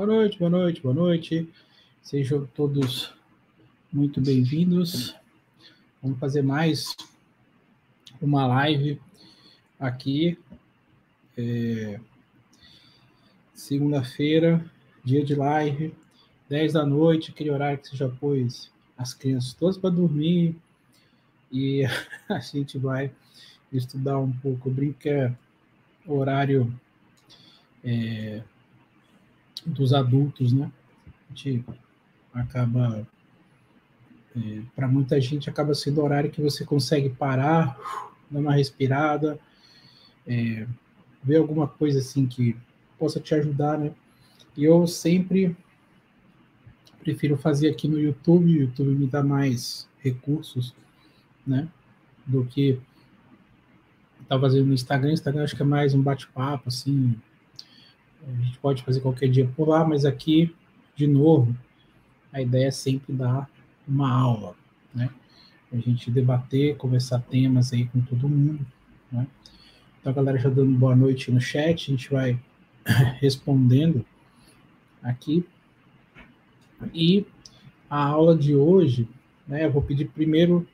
Boa noite, boa noite, boa noite. Sejam todos muito bem-vindos. Vamos fazer mais uma live aqui. É... Segunda-feira, dia de live, 10 da noite, aquele horário que você já pôs as crianças todas para dormir. E a gente vai estudar um pouco. É horário é, dos adultos, né? A gente acaba, é, para muita gente, acaba sendo horário que você consegue parar, dar uma respirada, é, ver alguma coisa assim que possa te ajudar, né? E eu sempre prefiro fazer aqui no YouTube, o YouTube me dá mais recursos, né? Do que tá fazendo no Instagram. Instagram acho que é mais um bate-papo, assim. A gente pode fazer qualquer dia por lá, mas aqui, de novo, a ideia é sempre dar uma aula, né? A gente debater, conversar temas aí com todo mundo, né? Então, a galera já dando boa noite no chat, a gente vai respondendo aqui. E a aula de hoje, né, eu vou pedir primeiro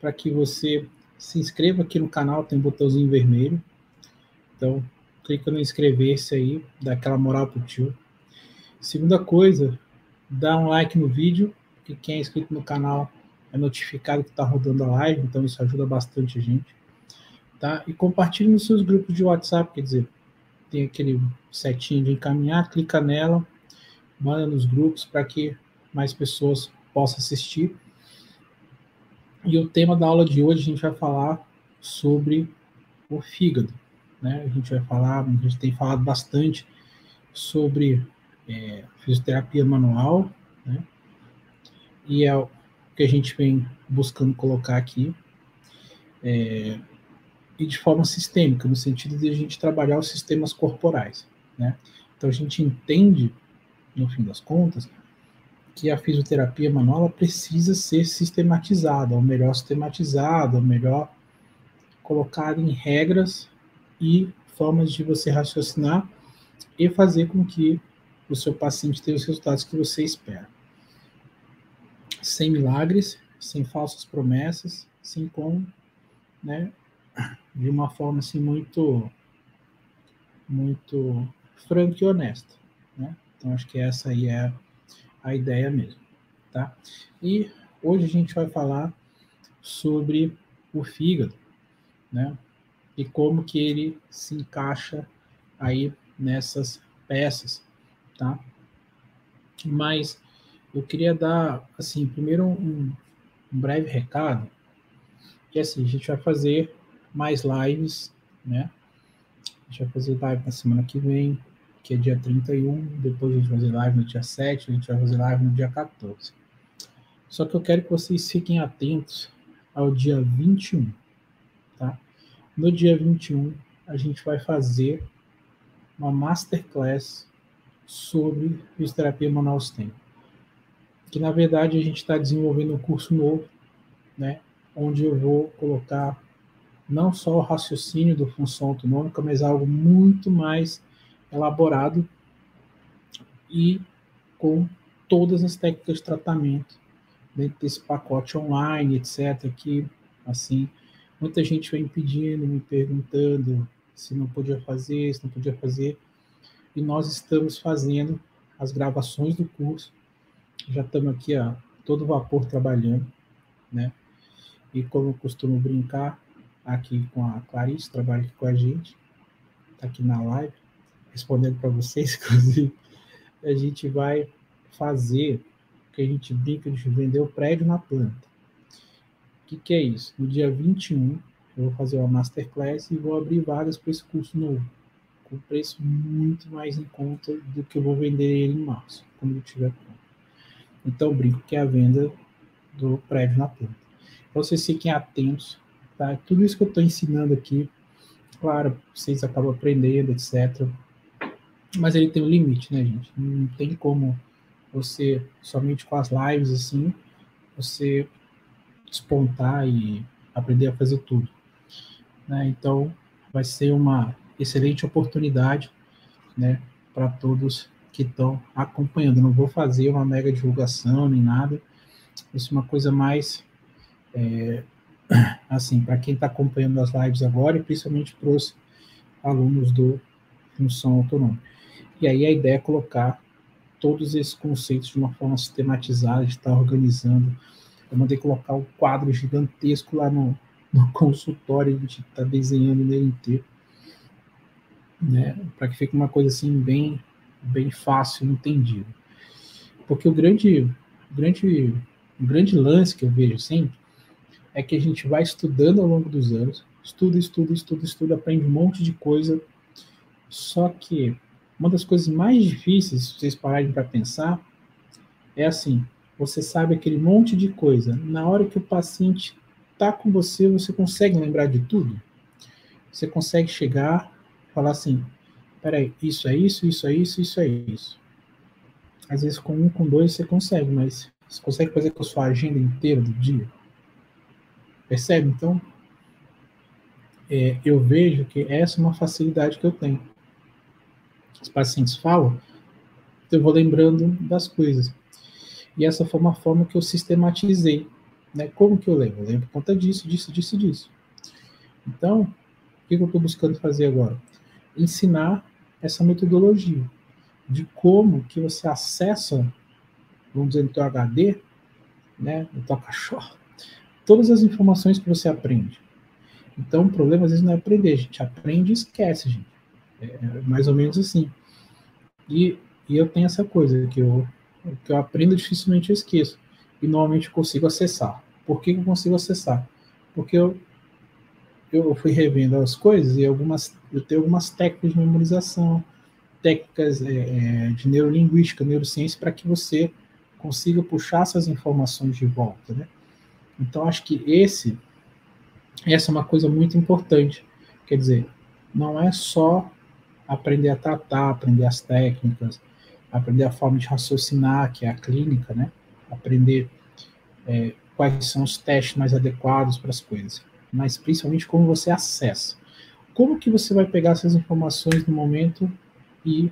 para que você se inscreva aqui no canal, tem um botãozinho vermelho. Então, clica no inscrever-se aí, dá aquela moral pro tio. Segunda coisa, dá um like no vídeo, porque quem é inscrito no canal é notificado que está rodando a live, então isso ajuda bastante a gente. Tá? E compartilhe nos seus grupos de WhatsApp, quer dizer, tem aquele setinho de encaminhar, clica nela, manda nos grupos para que mais pessoas possam assistir. E o tema da aula de hoje a gente vai falar sobre o fígado. Né? A gente vai falar, a gente tem falado bastante sobre é, fisioterapia manual, né? e é o que a gente vem buscando colocar aqui, é, e de forma sistêmica, no sentido de a gente trabalhar os sistemas corporais. Né? Então a gente entende, no fim das contas, que a fisioterapia manual precisa ser sistematizada, ou melhor sistematizada, ou melhor colocada em regras e formas de você raciocinar e fazer com que o seu paciente tenha os resultados que você espera. Sem milagres, sem falsas promessas, sem como, né, de uma forma assim muito muito franca e honesta, né? Então acho que essa aí é a ideia mesmo, tá? E hoje a gente vai falar sobre o fígado, né? E como que ele se encaixa aí nessas peças, tá? Mas eu queria dar, assim, primeiro um, um breve recado, que assim, a gente vai fazer mais lives, né? A gente vai fazer live na semana que vem, que é dia 31, depois a gente vai fazer live no dia 7, a gente vai fazer live no dia 14. Só que eu quero que vocês fiquem atentos ao dia 21, tá? No dia 21, a gente vai fazer uma masterclass sobre fisioterapia manual stem. Que na verdade a gente está desenvolvendo um curso novo, né? Onde eu vou colocar não só o raciocínio do função autonômica, mas algo muito mais elaborado e com todas as técnicas de tratamento dentro desse pacote online, etc. Que, assim, muita gente vem pedindo, me perguntando se não podia fazer, se não podia fazer. E nós estamos fazendo as gravações do curso. Já estamos aqui a todo vapor trabalhando, né? E como eu costumo brincar aqui com a Clarice, trabalha aqui com a gente, está aqui na live respondendo para vocês, inclusive, a gente vai fazer o que a gente brinca de vender o prédio na planta. Que, que é isso? No dia 21, eu vou fazer uma masterclass e vou abrir vagas para esse curso novo, com preço muito mais em conta do que eu vou vender ele em março, quando ele estiver pronto. Então, brinco que é a venda do prédio na planta. Então, vocês fiquem atentos, tá? Tudo isso que eu estou ensinando aqui, claro, vocês acabam aprendendo, etc mas ele tem um limite, né, gente? Não tem como você, somente com as lives assim, você despontar e aprender a fazer tudo. Né? Então, vai ser uma excelente oportunidade né, para todos que estão acompanhando. Não vou fazer uma mega divulgação nem nada. Isso é uma coisa mais é, assim, para quem está acompanhando as lives agora e principalmente para os alunos do Função Autônoma. E aí a ideia é colocar todos esses conceitos de uma forma sistematizada, de estar tá organizando. Eu mandei colocar um quadro gigantesco lá no, no consultório, a gente está desenhando nele inteiro, né, para que fique uma coisa assim bem, bem fácil entendida. Porque o grande, grande, o grande lance que eu vejo sempre é que a gente vai estudando ao longo dos anos, estuda, estuda, estuda, estuda, aprende um monte de coisa, só que uma das coisas mais difíceis, se vocês pararem para pensar, é assim: você sabe aquele monte de coisa. Na hora que o paciente está com você, você consegue lembrar de tudo? Você consegue chegar, falar assim: peraí, isso é isso, isso é isso, isso é isso. Às vezes com um, com dois você consegue, mas você consegue fazer com a sua agenda inteira do dia? Percebe? Então, é, eu vejo que essa é uma facilidade que eu tenho os pacientes falam, eu vou lembrando das coisas. E essa foi uma forma que eu sistematizei. Né? Como que eu lembro? Eu lembro por conta disso, disso, disso, disso. Então, o que eu estou buscando fazer agora? Ensinar essa metodologia de como que você acessa, vamos dizer, no teu HD, né, no teu cachorro, todas as informações que você aprende. Então, o problema às vezes não é aprender, a gente aprende e esquece, gente. É, é mais ou menos assim. E, e eu tenho essa coisa que eu, que eu aprendo dificilmente eu esqueço. E normalmente eu consigo acessar. Por que eu consigo acessar? Porque eu, eu fui revendo as coisas e algumas, eu tenho algumas técnicas de memorização, técnicas é, é de neurolinguística, neurociência, para que você consiga puxar essas informações de volta, né? Então, acho que esse, essa é uma coisa muito importante. Quer dizer, não é só aprender a tratar, aprender as técnicas, aprender a forma de raciocinar, que é a clínica, né? Aprender é, quais são os testes mais adequados para as coisas, mas principalmente como você acessa. Como que você vai pegar essas informações no momento e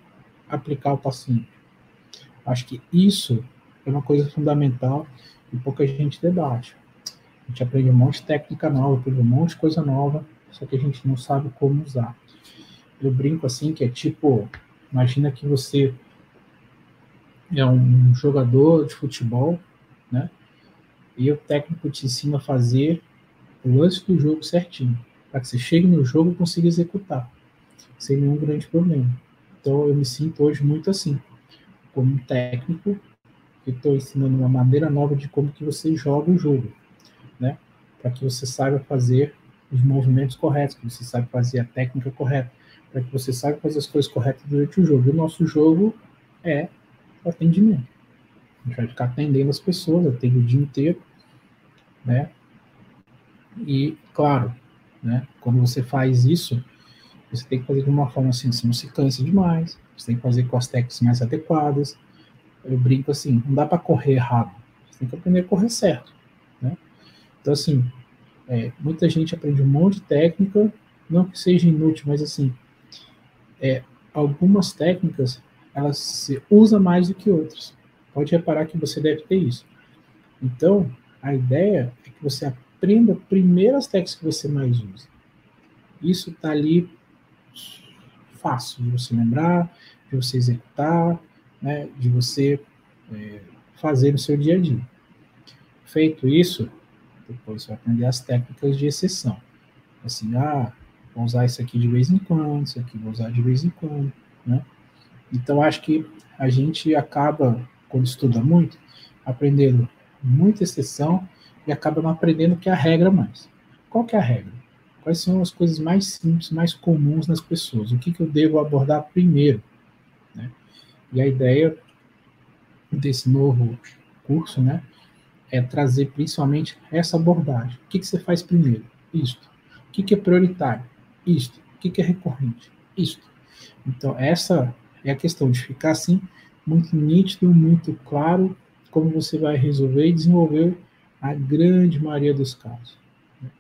aplicar ao paciente? Acho que isso é uma coisa fundamental e pouca gente debate. A gente aprende um monte de técnica nova, aprende um monte de coisa nova, só que a gente não sabe como usar eu brinco assim, que é tipo, imagina que você é um jogador de futebol, né? E o técnico te ensina a fazer o lance do jogo certinho, para que você chegue no jogo e consiga executar, sem nenhum grande problema. Então eu me sinto hoje muito assim, como um técnico que estou ensinando uma maneira nova de como que você joga o jogo, né? Para que você saiba fazer os movimentos corretos, que você saiba fazer a técnica correta para que você saiba fazer as coisas corretas durante o jogo. E o nosso jogo é atendimento. A gente vai ficar atendendo as pessoas, atende o dia inteiro, né? E, claro, né, quando você faz isso, você tem que fazer de uma forma assim, você não se cansa demais, você tem que fazer com as técnicas mais adequadas. Eu brinco assim, não dá para correr errado, você tem que aprender a correr certo, né? Então, assim, é, muita gente aprende um monte de técnica, não que seja inútil, mas assim, é, algumas técnicas elas se usa mais do que outras. Pode reparar que você deve ter isso. Então, a ideia é que você aprenda primeiro as técnicas que você mais usa. Isso está ali fácil de você lembrar, de você executar, né, de você é, fazer no seu dia a dia. Feito isso, depois você vai aprender as técnicas de exceção. Assim, ah, vou usar isso aqui de vez em quando, isso aqui vou usar de vez em quando, né? Então, acho que a gente acaba, quando estuda muito, aprendendo muita exceção e acaba não aprendendo que é a regra mais. Qual que é a regra? Quais são as coisas mais simples, mais comuns nas pessoas? O que, que eu devo abordar primeiro? Né? E a ideia desse novo curso, né, é trazer principalmente essa abordagem. O que, que você faz primeiro? Isto. O que, que é prioritário? Isto. O que, que é recorrente? Isto. Então, essa é a questão de ficar assim, muito nítido, muito claro, como você vai resolver e desenvolver a grande maioria dos casos. Né?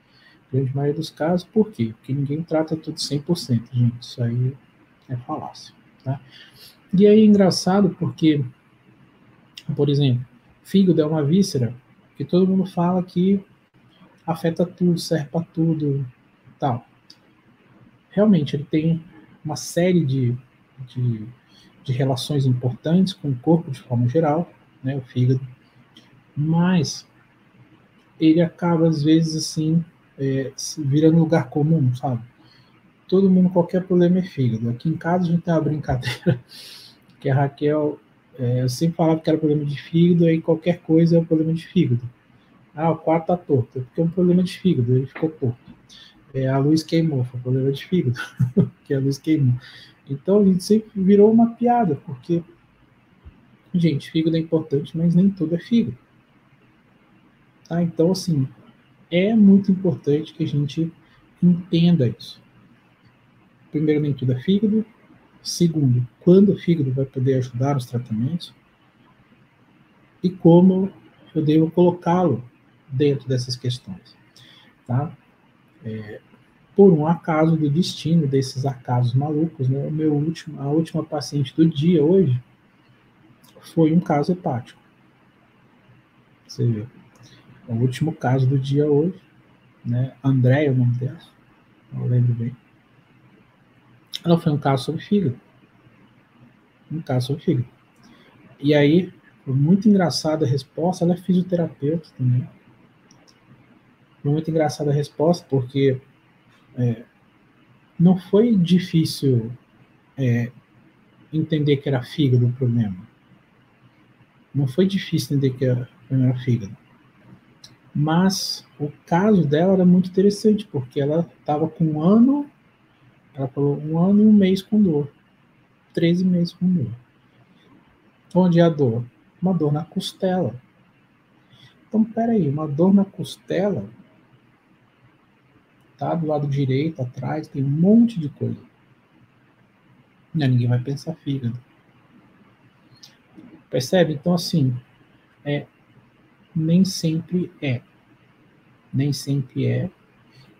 A grande maioria dos casos, por quê? Porque ninguém trata tudo 100%, gente. Isso aí é falácia. Tá? E aí é engraçado porque, por exemplo, fígado é uma víscera que todo mundo fala que afeta tudo, serve para tudo, tal. Realmente, ele tem uma série de, de, de relações importantes com o corpo de forma geral, né, o fígado, mas ele acaba, às vezes, assim, é, virando lugar comum, sabe? Todo mundo, qualquer problema é fígado. Aqui em casa a gente tem uma brincadeira que a Raquel, é, eu sempre falava que era problema de fígado, aí qualquer coisa é um problema de fígado. Ah, o quarto tá torto, é porque é um problema de fígado, ele ficou torto. É, a luz queimou, foi um problema de fígado, que a luz queimou. Então a gente sempre virou uma piada, porque, gente, fígado é importante, mas nem tudo é fígado. Tá? Então, assim, é muito importante que a gente entenda isso. Primeiro, nem tudo é fígado. Segundo, quando o fígado vai poder ajudar nos tratamentos. E como eu devo colocá-lo dentro dessas questões. Tá? É, por um acaso do destino desses acasos malucos, né? O meu último, a última paciente do dia hoje foi um caso hepático. Você vê. O último caso do dia hoje, né? André é o nome dela, não lembro bem. Ela foi um caso sobre fígado. Um caso sobre fígado. E aí, foi muito engraçada a resposta. Ela é fisioterapeuta também. Foi muito engraçada a resposta, porque é, não foi difícil é, entender que era fígado o problema. Não foi difícil entender que era, era fígado. Mas o caso dela era muito interessante, porque ela estava com um ano, ela falou um ano e um mês com dor. 13 meses com dor. Onde é a dor? Uma dor na costela. Então, peraí, uma dor na costela, tá? Do lado direito, atrás, tem um monte de coisa. Não, ninguém vai pensar fígado. Percebe? Então, assim, é, nem sempre é. Nem sempre é.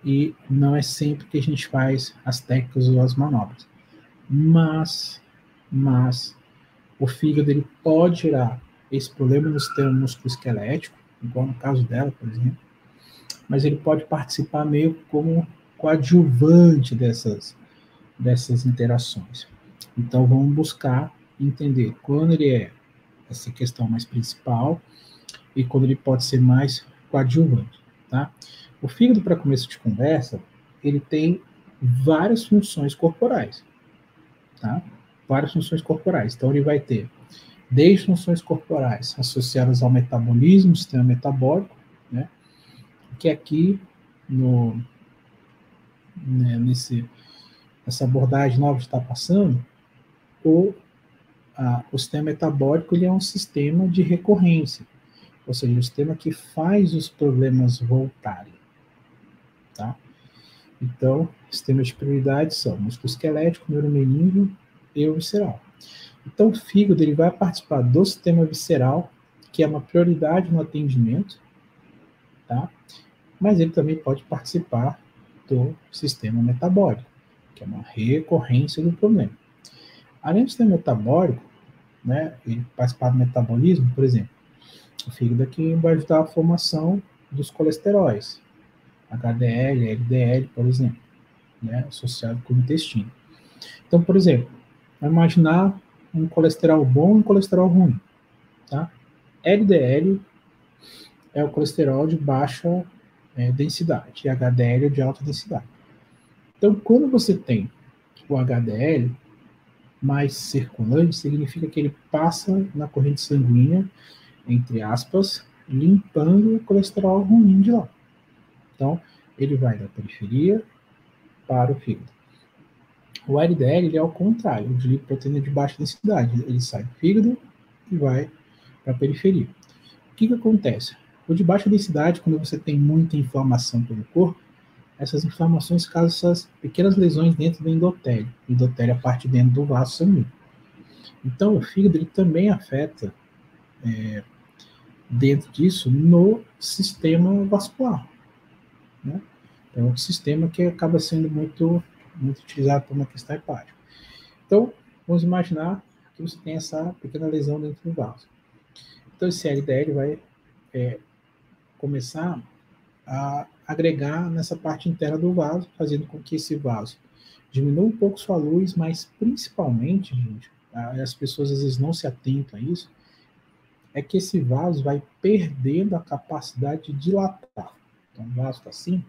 E não é sempre que a gente faz as técnicas ou as manobras. Mas, mas, o fígado ele pode gerar esse problema no sistema musculoesquelético, igual no caso dela, por exemplo, mas ele pode participar meio como coadjuvante dessas, dessas interações. Então, vamos buscar entender quando ele é essa questão mais principal e quando ele pode ser mais coadjuvante, tá? O fígado, para começo de conversa, ele tem várias funções corporais, tá? Várias funções corporais. Então, ele vai ter desde funções corporais associadas ao metabolismo, sistema metabólico, né? Que aqui no né, nesse essa abordagem nova que está passando, o, a, o sistema metabólico ele é um sistema de recorrência ou seja, o sistema que faz os problemas voltarem. Tá? Então, sistemas de prioridade são músculo esquelético, neuromeníneo e visceral. Então, o fígado ele vai participar do sistema visceral, que é uma prioridade no atendimento, tá? Mas ele também pode participar do sistema metabólico, que é uma recorrência do problema. Além do sistema metabólico, né, ele participar do metabolismo, por exemplo, o fígado aqui vai ajudar a formação dos colesteróis, HDL, LDL, por exemplo, né, associado com o intestino. Então, por exemplo, vamos imaginar um colesterol bom e um colesterol ruim, tá? LDL é o colesterol de baixa é, densidade, e HDL é de alta densidade. Então, quando você tem o HDL mais circulante, significa que ele passa na corrente sanguínea entre aspas, limpando o colesterol ruim de lá. Então, ele vai da periferia para o fígado. O LDL ele é ao contrário, de lipoproteína de baixa densidade. Ele sai do fígado e vai para a periferia. O que, que acontece? O de baixa densidade, quando você tem muita inflamação pelo corpo, essas inflamações causam essas pequenas lesões dentro do endotélio. O endotélio é a parte dentro do vaso sanguíneo. Então, o fígado ele também afeta é, dentro disso no sistema vascular. Né? É um sistema que acaba sendo muito, muito utilizado por uma questão hepática. Então, vamos imaginar que você tem essa pequena lesão dentro do vaso. Então, esse LDL vai é, começar a agregar nessa parte interna do vaso, fazendo com que esse vaso diminua um pouco sua luz, mas principalmente, gente, as pessoas às vezes não se atentam a isso, é que esse vaso vai perdendo a capacidade de dilatar. Então, o vaso está assim,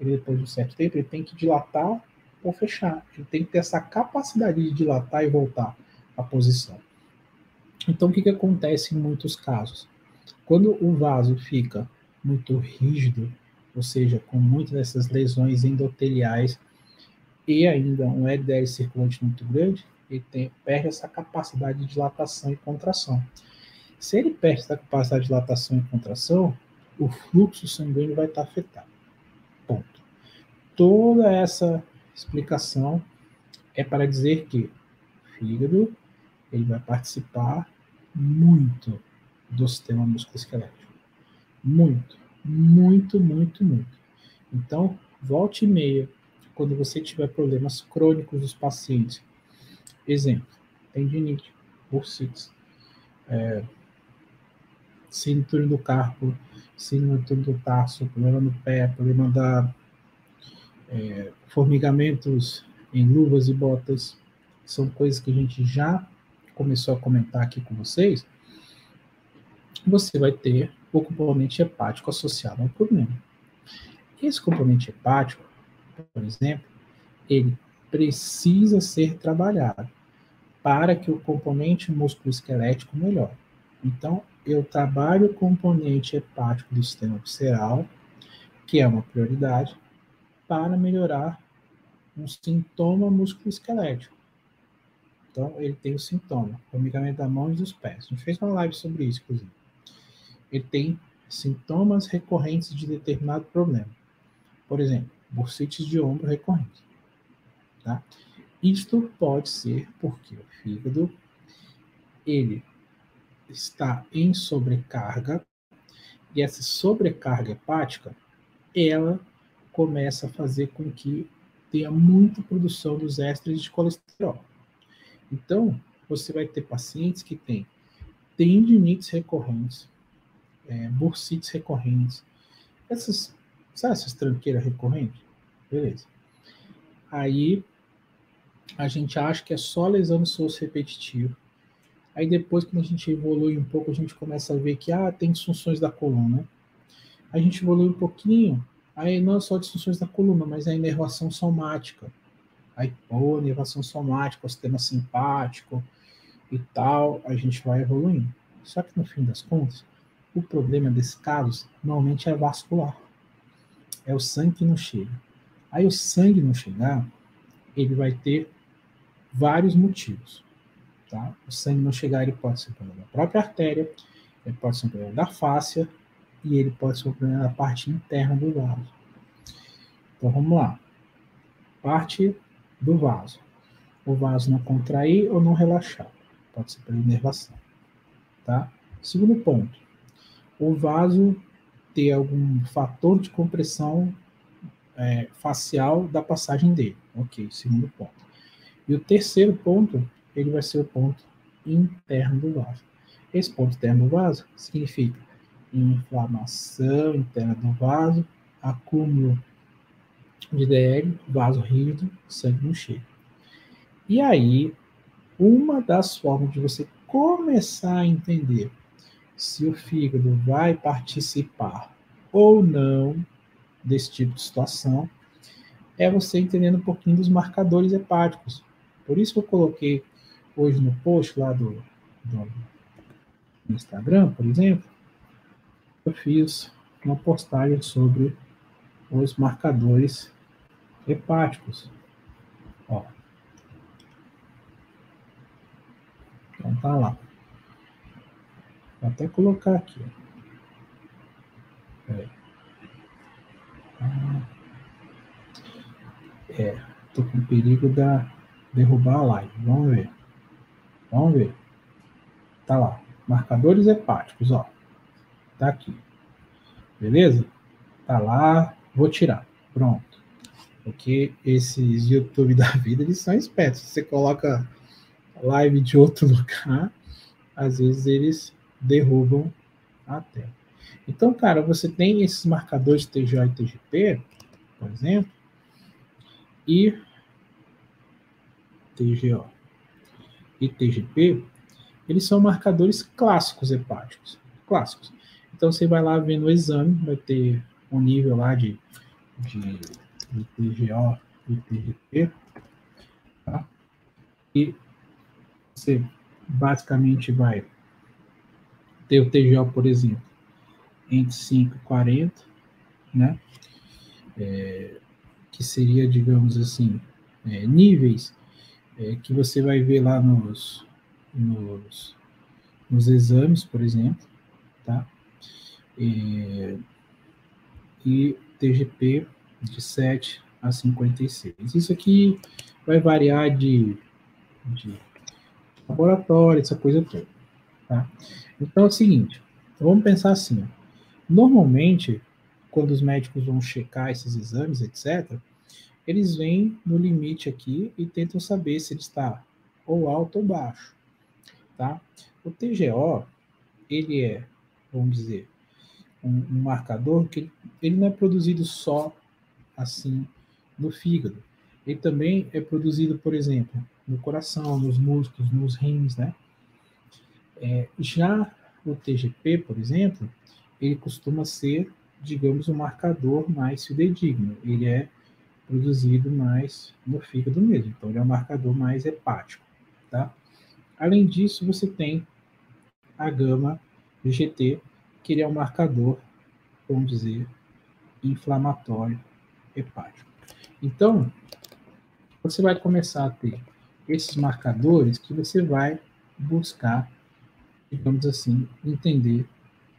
ele depois de um certo tempo, ele tem que dilatar ou fechar. Ele tem que ter essa capacidade de dilatar e voltar à posição. Então, o que, que acontece em muitos casos? Quando o vaso fica muito rígido, ou seja, com muitas dessas lesões endoteliais e ainda um LDL circulante muito grande, ele tem, perde essa capacidade de dilatação e contração. Se ele perde essa capacidade de dilatação e contração, o fluxo sanguíneo vai estar afetado. Ponto. Toda essa explicação é para dizer que o fígado ele vai participar muito do sistema musculoesquelético. Muito, muito, muito, muito. Então, volte e meia, quando você tiver problemas crônicos dos pacientes. Exemplo, tendinite, bursites, é, síndrome do carpo, síndrome do tarso, problema no pé, problema da é, formigamentos em luvas e botas, são coisas que a gente já começou a comentar aqui com vocês, você vai ter o componente hepático associado ao problema. Esse componente hepático, por exemplo, ele precisa ser trabalhado para que o componente músculo-esquelético melhore. Então, eu trabalho o componente hepático do sistema visceral, que é uma prioridade, para melhorar um sintoma musculoesquelético. Então, ele tem o sintoma, formigamento da mão e dos pés. A gente fez uma live sobre isso, inclusive. Ele tem sintomas recorrentes de determinado problema. Por exemplo, bursites de ombro recorrente. Tá? Isto pode ser porque o fígado ele está em sobrecarga e essa sobrecarga hepática ela começa a fazer com que tenha muita produção dos ésteres de colesterol. Então, você vai ter pacientes que têm tendinites recorrentes, é, bursites recorrentes, essas, sabe essas tranqueiras recorrentes? Beleza. Aí, a gente acha que é só lesão no esforço repetitivo. Aí depois, quando a gente evolui um pouco, a gente começa a ver que, ah, tem disfunções da coluna. A gente evolui um pouquinho, Aí não é só disfunções da coluna, mas é a inervação somática. Aí, pô, inervação somática, o sistema simpático e tal, a gente vai evoluindo. Só que no fim das contas, o problema desses casos normalmente é vascular. É o sangue que não chega. Aí o sangue não chegar, ele vai ter vários motivos. Tá? O sangue não chegar, ele pode ser um problema da própria artéria, ele pode ser um problema da fáscia, e ele pode ser na parte interna do vaso. Então vamos lá. Parte do vaso. O vaso não contrair ou não relaxar. Pode ser pela inervação. Tá? Segundo ponto. O vaso ter algum fator de compressão é, facial da passagem dele. Ok, segundo ponto. E o terceiro ponto, ele vai ser o ponto interno do vaso. Esse ponto interno do vaso significa inflamação interna do vaso, acúmulo de DL, vaso rígido, sangue no cheiro. E aí, uma das formas de você começar a entender se o fígado vai participar ou não desse tipo de situação é você entendendo um pouquinho dos marcadores hepáticos. Por isso que eu coloquei hoje no post lá do, do Instagram, por exemplo, eu fiz uma postagem sobre os marcadores hepáticos. Ó. Então tá lá. Vou até colocar aqui. Peraí. Ah, é, tô com perigo da derrubar a live. Vamos ver. Vamos ver. Tá lá. Marcadores hepáticos, ó. Tá aqui. Beleza? Tá lá, vou tirar. Pronto. Porque esses YouTube da vida, eles são espertos. Você coloca live de outro lugar, às vezes eles derrubam a tela. Então, cara, você tem esses marcadores TGO e TGP, por exemplo, e TGO e TGP, eles são marcadores clássicos hepáticos, clássicos. Então, você vai lá vendo o exame, vai ter um nível lá de, de, de TGO e TGP, tá? E você basicamente vai ter o TGO, por exemplo, entre 5 e 40, né? É, que seria, digamos assim, é, níveis é, que você vai ver lá nos, nos, nos exames, por exemplo, tá? É, e TGP de 7 a 56. Isso aqui vai variar de, de laboratório, essa coisa toda. Tá? Então é o seguinte, vamos pensar assim. Normalmente, quando os médicos vão checar esses exames, etc., eles vêm no limite aqui e tentam saber se ele está ou alto ou baixo. Tá? O TGO, ele é, vamos dizer, um, um marcador que ele, não é produzido só assim no fígado. Ele também é produzido, por exemplo, no coração, nos músculos, nos rins, né? É, já o TGP, por exemplo, ele costuma ser, digamos, um marcador mais fidedigno. Ele é produzido mais no fígado mesmo, então ele é um marcador mais hepático, tá? Além disso, você tem a gama GT, que ele é um marcador, vamos dizer, inflamatório hepático. Então, você vai começar a ter esses marcadores que você vai buscar, digamos assim, entender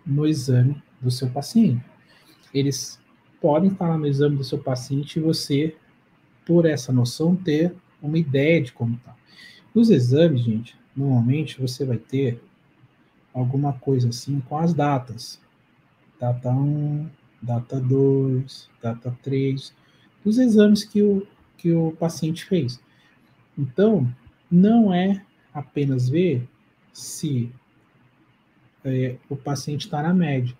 no exame do seu paciente. Eles podem estar no exame do seu paciente e você, por essa noção, ter uma ideia de como está. Nos exames, gente, normalmente você vai ter alguma coisa assim com as datas. Data 1, data 2, data 3, dos exames que o, que o paciente fez. Então, não é apenas ver se é, o paciente está na média,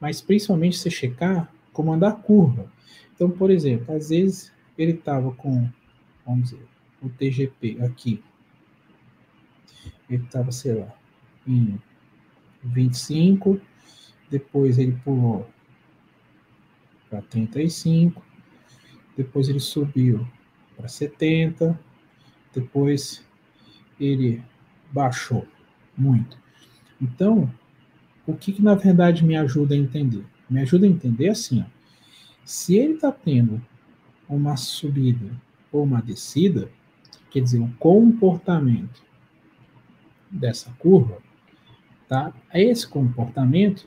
mas principalmente você checar como anda a curva. Então, por exemplo, às vezes ele estava com, vamos dizer, o TGP aqui, ele estava, sei lá, em 25, depois ele pulou para 35, depois ele subiu para 70, depois ele baixou muito. Então, o que, que na verdade me ajuda a entender? Me ajuda a entender assim, ó, se ele está tendo uma subida ou uma descida, quer dizer, o comportamento dessa curva, tá? Esse comportamento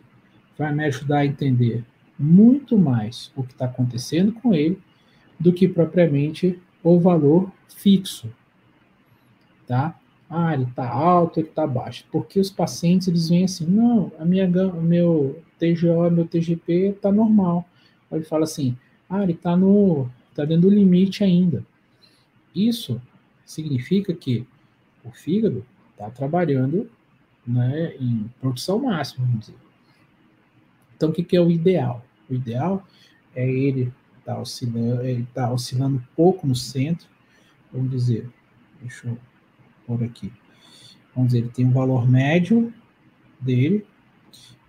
vai me ajudar a entender muito mais o que está acontecendo com ele do que propriamente o valor fixo, tá? Ah, ele está alto, ele está baixo. Porque os pacientes eles vêm assim, não, a minha meu TGO, meu TGP está normal. Aí ele fala assim, ah, ele está no, tá dentro do limite ainda. Isso significa que o fígado está trabalhando, né, em produção máxima, vamos dizer. Então, o que, que é o ideal? O ideal é ele está oscilando, ele está oscilando pouco no centro, vamos dizer, deixa eu pôr aqui, vamos dizer, ele tem um valor médio dele,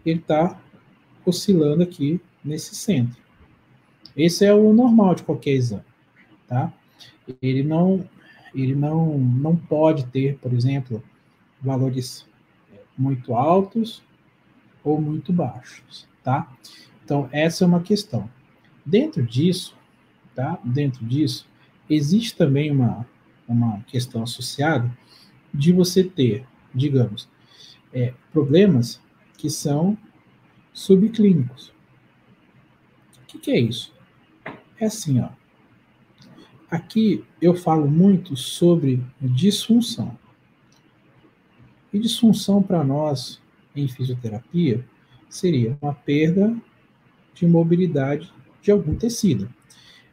ele está oscilando aqui nesse centro. Esse é o normal de qualquer exame, tá? Ele não, ele não, não pode ter, por exemplo, valores muito altos ou muito baixos, tá? Então, essa é uma questão. Dentro disso, tá? Dentro disso, existe também uma, uma questão associada de você ter, digamos, é, problemas que são subclínicos. O que, que é isso? É assim, ó. Aqui eu falo muito sobre disfunção. E disfunção para nós em fisioterapia seria uma perda de mobilidade de algum tecido.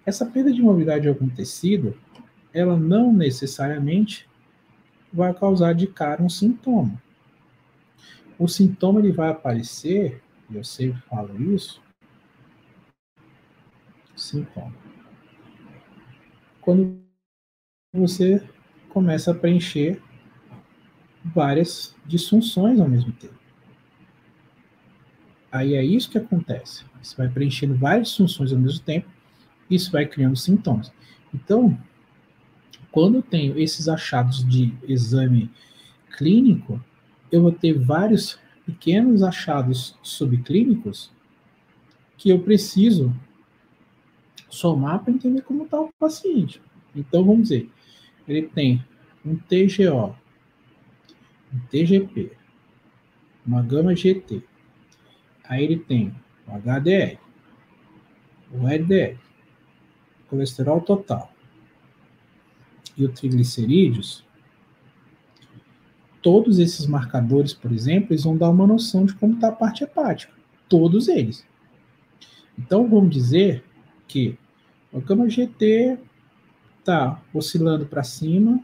Essa perda de mobilidade de algum tecido, ela não necessariamente vai causar de cara um sintoma. O sintoma ele vai aparecer, eu sempre falo isso, sintoma. Quando você começa a preencher várias disfunções ao mesmo tempo. Aí é isso que acontece. Você vai preenchendo várias funções ao mesmo tempo, isso vai criando sintomas. Então, quando eu tenho esses achados de exame clínico, eu vou ter vários pequenos achados subclínicos que eu preciso somar para entender como está o paciente. Então, vamos dizer, ele tem um TGO, um TGP, uma gama GT, Aí ele tem o HDL, o LDL, colesterol total e o triglicerídeos. Todos esses marcadores, por exemplo, eles vão dar uma noção de como está a parte hepática. Todos eles. Então, vamos dizer que o gama GT está oscilando para cima,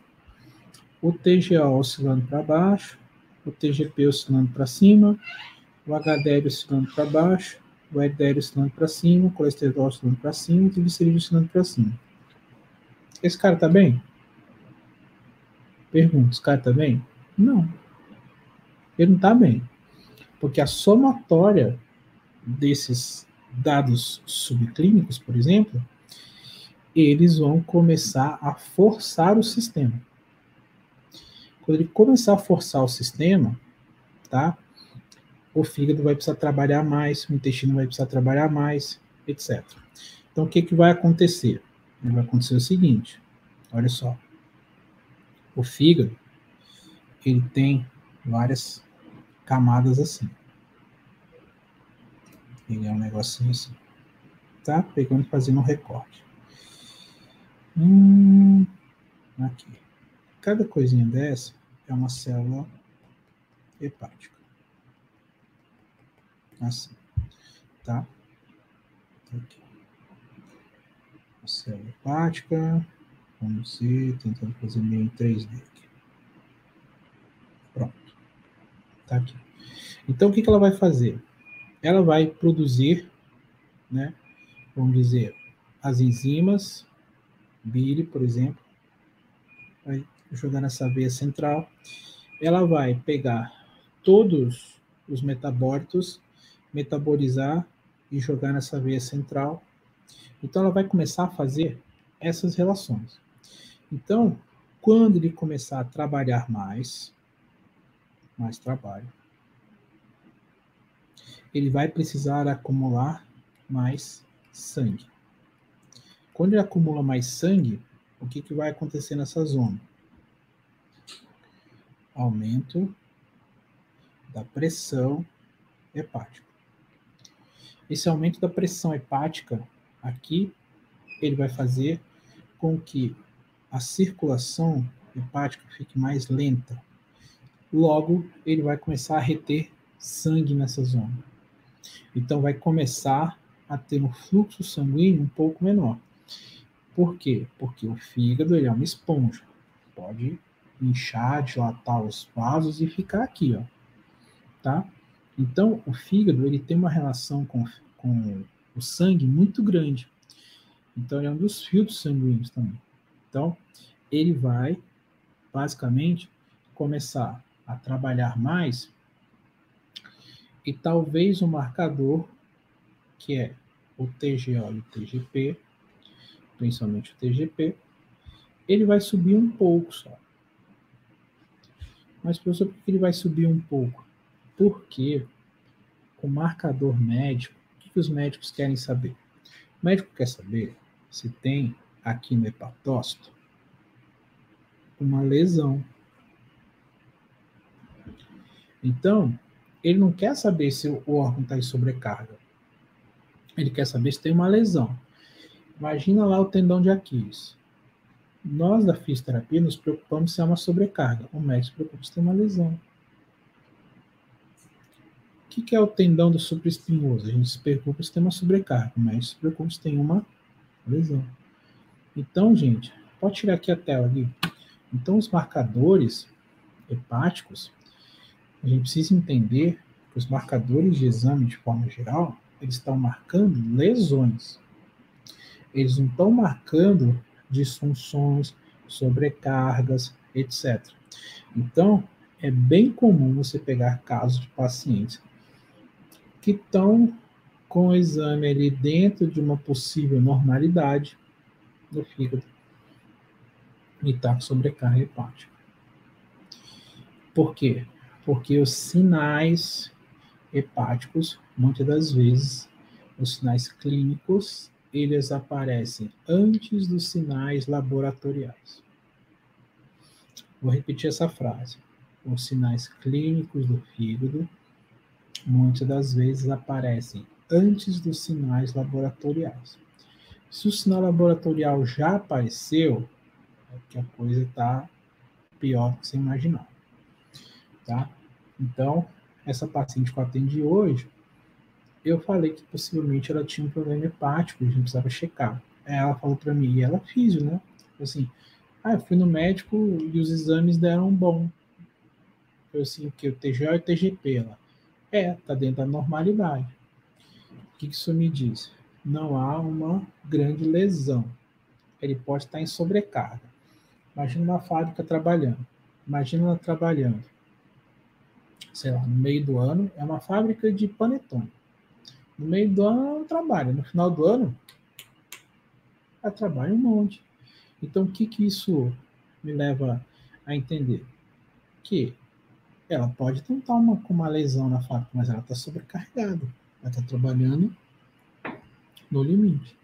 o TGO oscilando para baixo, o TGP oscilando para cima, o HDL oscilando para baixo, o LDL oscilando para cima, o colesterol oscilando para cima, o triglicerídeo oscilando para cima. Esse cara tá bem? Pergunta, esse cara tá bem? Não. Ele não tá bem. Porque a somatória desses dados subclínicos, por exemplo, eles vão começar a forçar o sistema. Quando ele começar a forçar o sistema, tá? o fígado vai precisar trabalhar mais, o intestino vai precisar trabalhar mais, etc. Então, o que, que vai acontecer? Vai acontecer o seguinte, olha só. O fígado, ele tem várias camadas assim. Ele é um negocinho assim. Tá? Pegando e fazendo um recorte. Hum, aqui. Cada coisinha dessa é uma célula hepática. Assim. Tá? Aqui. A célula hepática. Vamos ir tentando fazer meio em 3D aqui. Pronto. Tá aqui. Então, o que, que ela vai fazer? Ela vai produzir, né? Vamos dizer, as enzimas, bile, por exemplo, vai jogar nessa veia central. Ela vai pegar todos os metabólitos metabolizar e jogar nessa veia central. Então, ela vai começar a fazer essas relações. Então, quando ele começar a trabalhar mais, mais trabalho, ele vai precisar acumular mais sangue. Quando ele acumula mais sangue, o que, que vai acontecer nessa zona? Aumento da pressão hepática. Esse aumento da pressão hepática aqui, ele vai fazer com que a circulação hepática fique mais lenta. Logo, ele vai começar a reter sangue nessa zona. Então, vai começar a ter um fluxo sanguíneo um pouco menor. Por quê? Porque o fígado ele é uma esponja. Pode inchar, dilatar os vasos e ficar aqui, ó. Tá? Então, o fígado ele tem uma relação com, com o sangue muito grande. Então, ele é um dos filtros sanguíneos também. Então, ele vai, basicamente, começar a trabalhar mais e talvez o marcador, que é o TGO e o TGP, principalmente o TGP, ele vai subir um pouco só. Mas, professor, por que ele vai subir um pouco? Porque o marcador médico, o que, os médicos querem saber? O médico quer saber se tem aqui no hepatócito uma lesão. Então, ele não quer saber se o órgão está em sobrecarga. Ele quer saber se tem uma lesão. Imagina lá o tendão de Aquiles. Nós da fisioterapia nos preocupamos se é uma sobrecarga. O médico se preocupa se tem uma lesão. O que, que é o tendão do supraespinhoso? A gente se preocupa se tem uma sobrecarga, mas se preocupa se tem uma lesão. Então, gente, pode tirar aqui a tela ali. Então, os marcadores, hepáticos, a gente precisa entender que os marcadores de exame, de forma geral, eles estão marcando lesões. Eles não estão marcando disfunções, sobrecargas, etc. Então, é bem comum você pegar casos de pacientes que estão com o exame ali dentro de uma possível normalidade do fígado e está com sobrecarga hepática. Por quê? Porque os sinais hepáticos, muitas das vezes, os sinais clínicos, eles aparecem antes dos sinais laboratoriais. Vou repetir essa frase. Os sinais clínicos do fígado, muitas das vezes, aparecem antes dos sinais laboratoriais. Se o sinal laboratorial já apareceu, é que a coisa está pior do que você imaginar. Tá? Então, essa paciente que eu atendi hoje, eu falei que possivelmente ela tinha um problema hepático, a gente precisava checar. Ela falou para mim, e ela fez, né? Assim, ah, eu fui no médico e os exames deram bom. Eu assim, que? O TGO e o TGP? Ela, é, tá dentro da normalidade. O que isso me diz? Não há uma grande lesão. Ele pode estar em sobrecarga. Imagina uma fábrica trabalhando. Imagina ela trabalhando. Sei lá, no meio do ano, é uma fábrica de panetone. No meio do ano ela trabalha. No final do ano, ela trabalha um monte. Então, o que, que isso me leva a entender? Que ela pode tentar uma, com uma lesão na fábrica, mas ela está sobrecarregada. Ela está trabalhando no limite.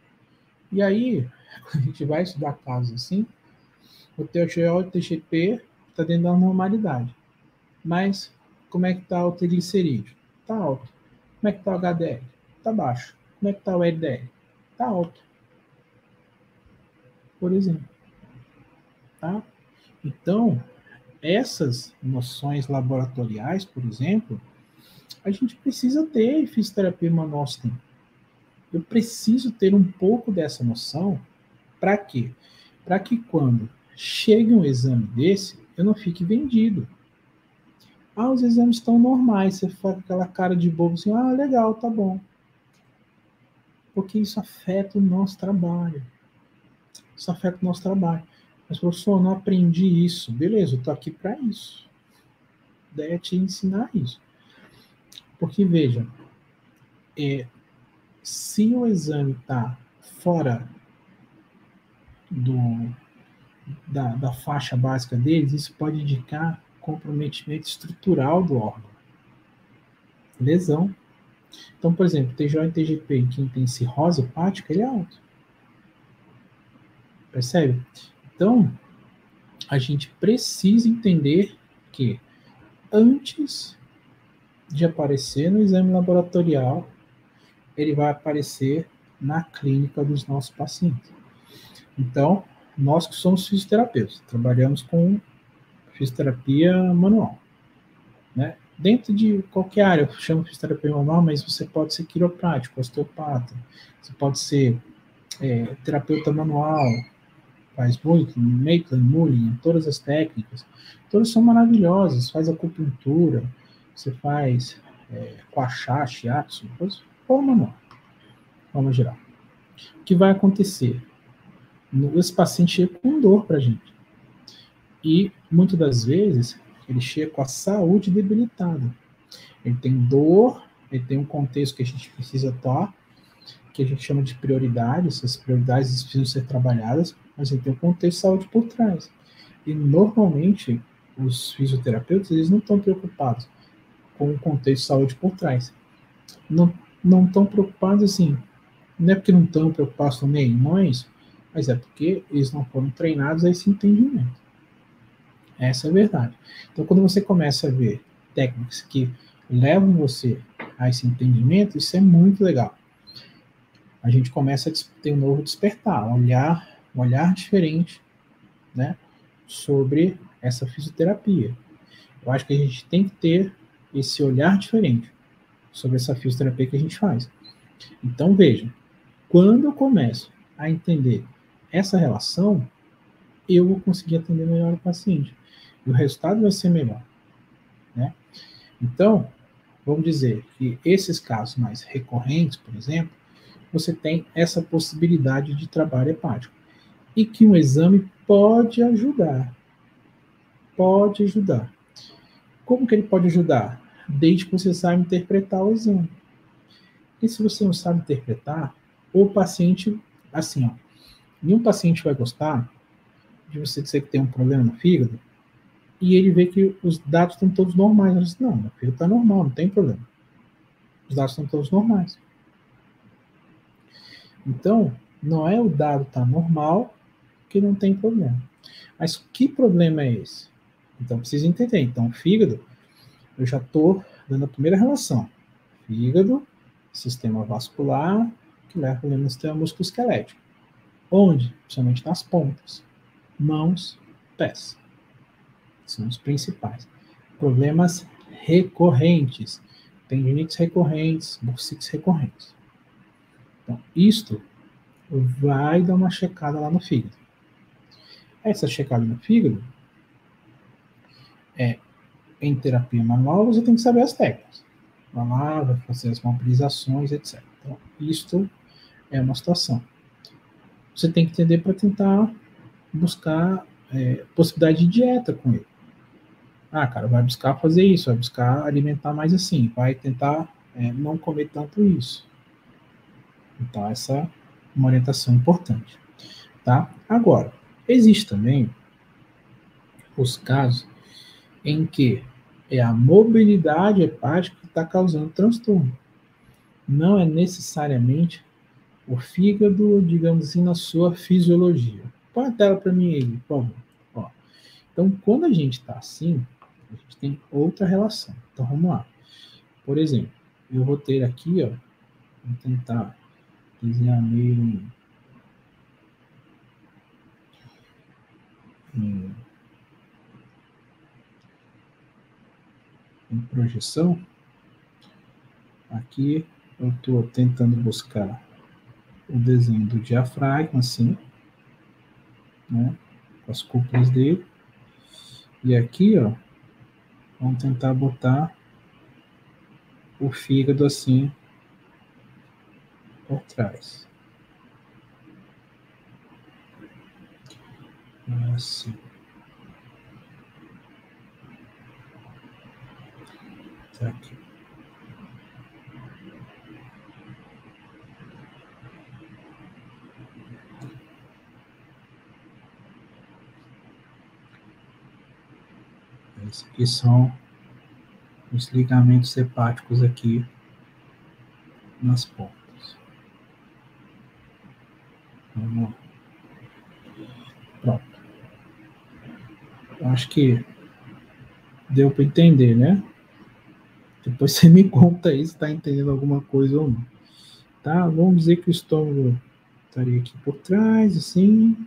E aí, a gente vai estudar casos assim, o TGO e o TGP está dentro da normalidade. Mas como é que está o triglicerídeo? Está alto. Como é que está o HDL? Está baixo. Como é que está o LDL? Está alto. Por exemplo. Tá? Então, essas noções laboratoriais, por exemplo, a gente precisa ter fisioterapia manual tem. Eu preciso ter um pouco dessa noção para quê? Para que quando chegue um exame desse, eu não fique vendido. Ah, os exames estão normais, você faz aquela cara de bobo assim, ah, legal, tá bom. Porque isso afeta o nosso trabalho. Isso afeta o nosso trabalho. Mas, professor, eu não aprendi isso. Beleza, eu tô aqui para isso. A ideia é te ensinar isso. Porque, veja, é, se o exame está fora do, da, da faixa básica deles, isso pode indicar comprometimento estrutural do órgão. Lesão. Então, por exemplo, TJ e TGP, quem tem cirrose hepática, ele é alto. Percebe? Então, a gente precisa entender que antes de aparecer no exame laboratorial, ele vai aparecer na clínica dos nossos pacientes. Então, nós que somos fisioterapeutas, trabalhamos com fisioterapia manual, né? Dentro de qualquer área, eu chamo fisioterapia manual, mas você pode ser quiroprático, osteopata, você pode ser é, terapeuta manual, faz muito, Maitland, Mullen, todas as técnicas, todas são maravilhosas, faz acupuntura, você faz é, quachá, shiatsu, forma manual, forma geral. O que vai acontecer? Esse paciente chega com dor para a gente. E muitas das vezes ele chega com a saúde debilitada. Ele tem dor, ele tem um contexto que a gente precisa atuar, que a gente chama de prioridades, essas prioridades precisam ser trabalhadas, mas ele tem um contexto de saúde por trás. E normalmente os fisioterapeutas eles não estão preocupados com o contexto de saúde por trás. Não não estão preocupados assim. Não é porque não estão preocupados com neimões, mas é porque eles não foram treinados a esse entendimento. Essa é a verdade. Então, quando você começa a ver técnicas que levam você a esse entendimento, isso é muito legal. A gente começa a ter um novo despertar, um olhar, um olhar diferente, né, sobre essa fisioterapia. Eu acho que a gente tem que ter esse olhar diferente sobre essa fisioterapia que a gente faz. Então, veja, quando eu começo a entender essa relação, eu vou conseguir atender melhor o paciente. e o resultado vai ser melhor. Né? Então, vamos dizer que esses casos mais recorrentes, por exemplo, você tem essa possibilidade de trabalho hepático. E que um exame pode ajudar. Pode ajudar. Como que ele pode ajudar? Desde que você saiba interpretar o exame. E se você não sabe interpretar, o paciente, assim, ó, nenhum paciente vai gostar de você dizer que tem um problema no fígado e ele vê que os dados estão todos normais. Diz, não, meu fígado está normal, não tem problema. Os dados estão todos normais. Então, não é o dado estar tá normal que não tem problema. Mas que problema é esse? Então, precisa entender. Então, fígado, eu já estou dando a primeira relação. Fígado, sistema vascular, que leva no sistema musculoesquelético. Onde? Principalmente nas pontas. Mãos, pés. São os principais. Problemas recorrentes. Tendinites recorrentes, bursites recorrentes. Então, isto vai dar uma checada lá no fígado. Essa checada no fígado é em terapia manual, você tem que saber as técnicas. Vai lá, vai fazer as mobilizações, etc. Então, isto é uma situação. Você tem que entender para tentar buscar é, possibilidade de dieta com ele. Ah, cara, vai buscar fazer isso, vai buscar alimentar mais assim, vai tentar é, não comer tanto isso. Então, essa é uma orientação importante. Tá? Agora, existe também os casos em que é a mobilidade hepática que está causando transtorno. Não é necessariamente o fígado, digamos assim, na sua fisiologia. Põe a tela para mim aí. Ó. Então, quando a gente está assim, a gente tem outra relação. Então, vamos lá. Por exemplo, eu vou ter aqui, ó, vou tentar desenhar meio em projeção. Aqui eu estou tentando buscar o desenho do diafragma, assim, né, as cúpulas dele. E aqui, ó, vamos tentar botar o fígado assim por trás. Assim. Aqui. Esses aqui são os ligamentos hepáticos aqui nas pontas. Vamos lá. Pronto. Acho que deu para entender, né? Depois você me conta aí se está entendendo alguma coisa ou não. Tá? Vamos dizer que o estômago estaria aqui por trás, assim.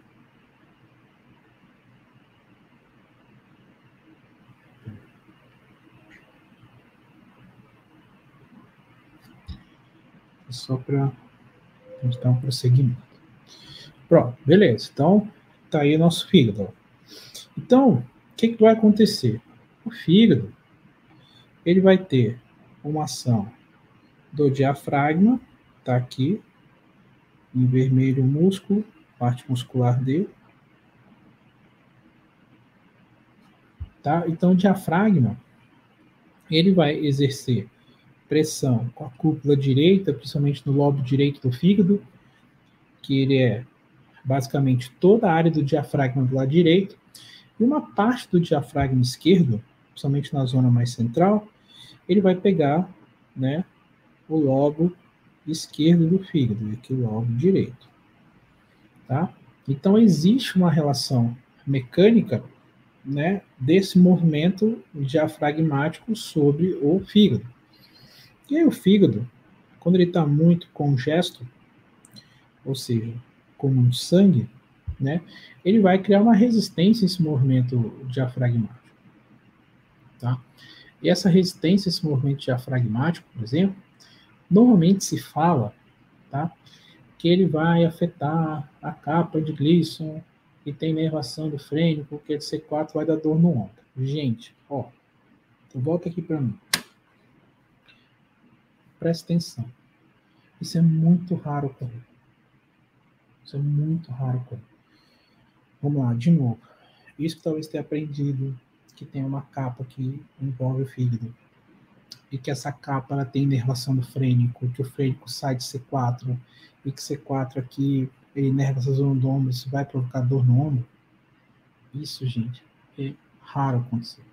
Só para gente dar um prosseguimento. Pronto, beleza. Então, tá aí o nosso fígado. Então, o que, que vai acontecer? O fígado, ele vai ter uma ação do diafragma, tá aqui, em vermelho o músculo, parte muscular dele. Tá? Então, o diafragma, ele vai exercer pressão com a cúpula direita, principalmente no lobo direito do fígado, que ele é basicamente toda a área do diafragma do lado direito e uma parte do diafragma esquerdo, principalmente na zona mais central, ele vai pegar, né, o lobo esquerdo do fígado, e aqui o lobo direito, tá? Então existe uma relação mecânica, né, desse movimento diafragmático sobre o fígado. E aí o fígado, quando ele está muito congesto, ou seja, com muito sangue, né, ele vai criar uma resistência a esse movimento diafragmático. Tá? E essa resistência esse movimento diafragmático, por exemplo, normalmente se fala tá, que ele vai afetar a capa de Gleason, e tem nervação do frênico, porque de C4 vai dar dor no ombro. Gente, ó, volta aqui para mim. Presta atenção. Isso é muito raro ocorrer. Isso é muito raro ocorrer. Vamos lá, de novo. Isso que talvez tenha aprendido que tem uma capa que envolve o fígado. E que essa capa ela tem inervação do frênico, que o frênico sai de C4 e que C4 aqui ele inerva essa zona do ombro, isso vai provocar dor no ombro. Isso, gente, é raro acontecer.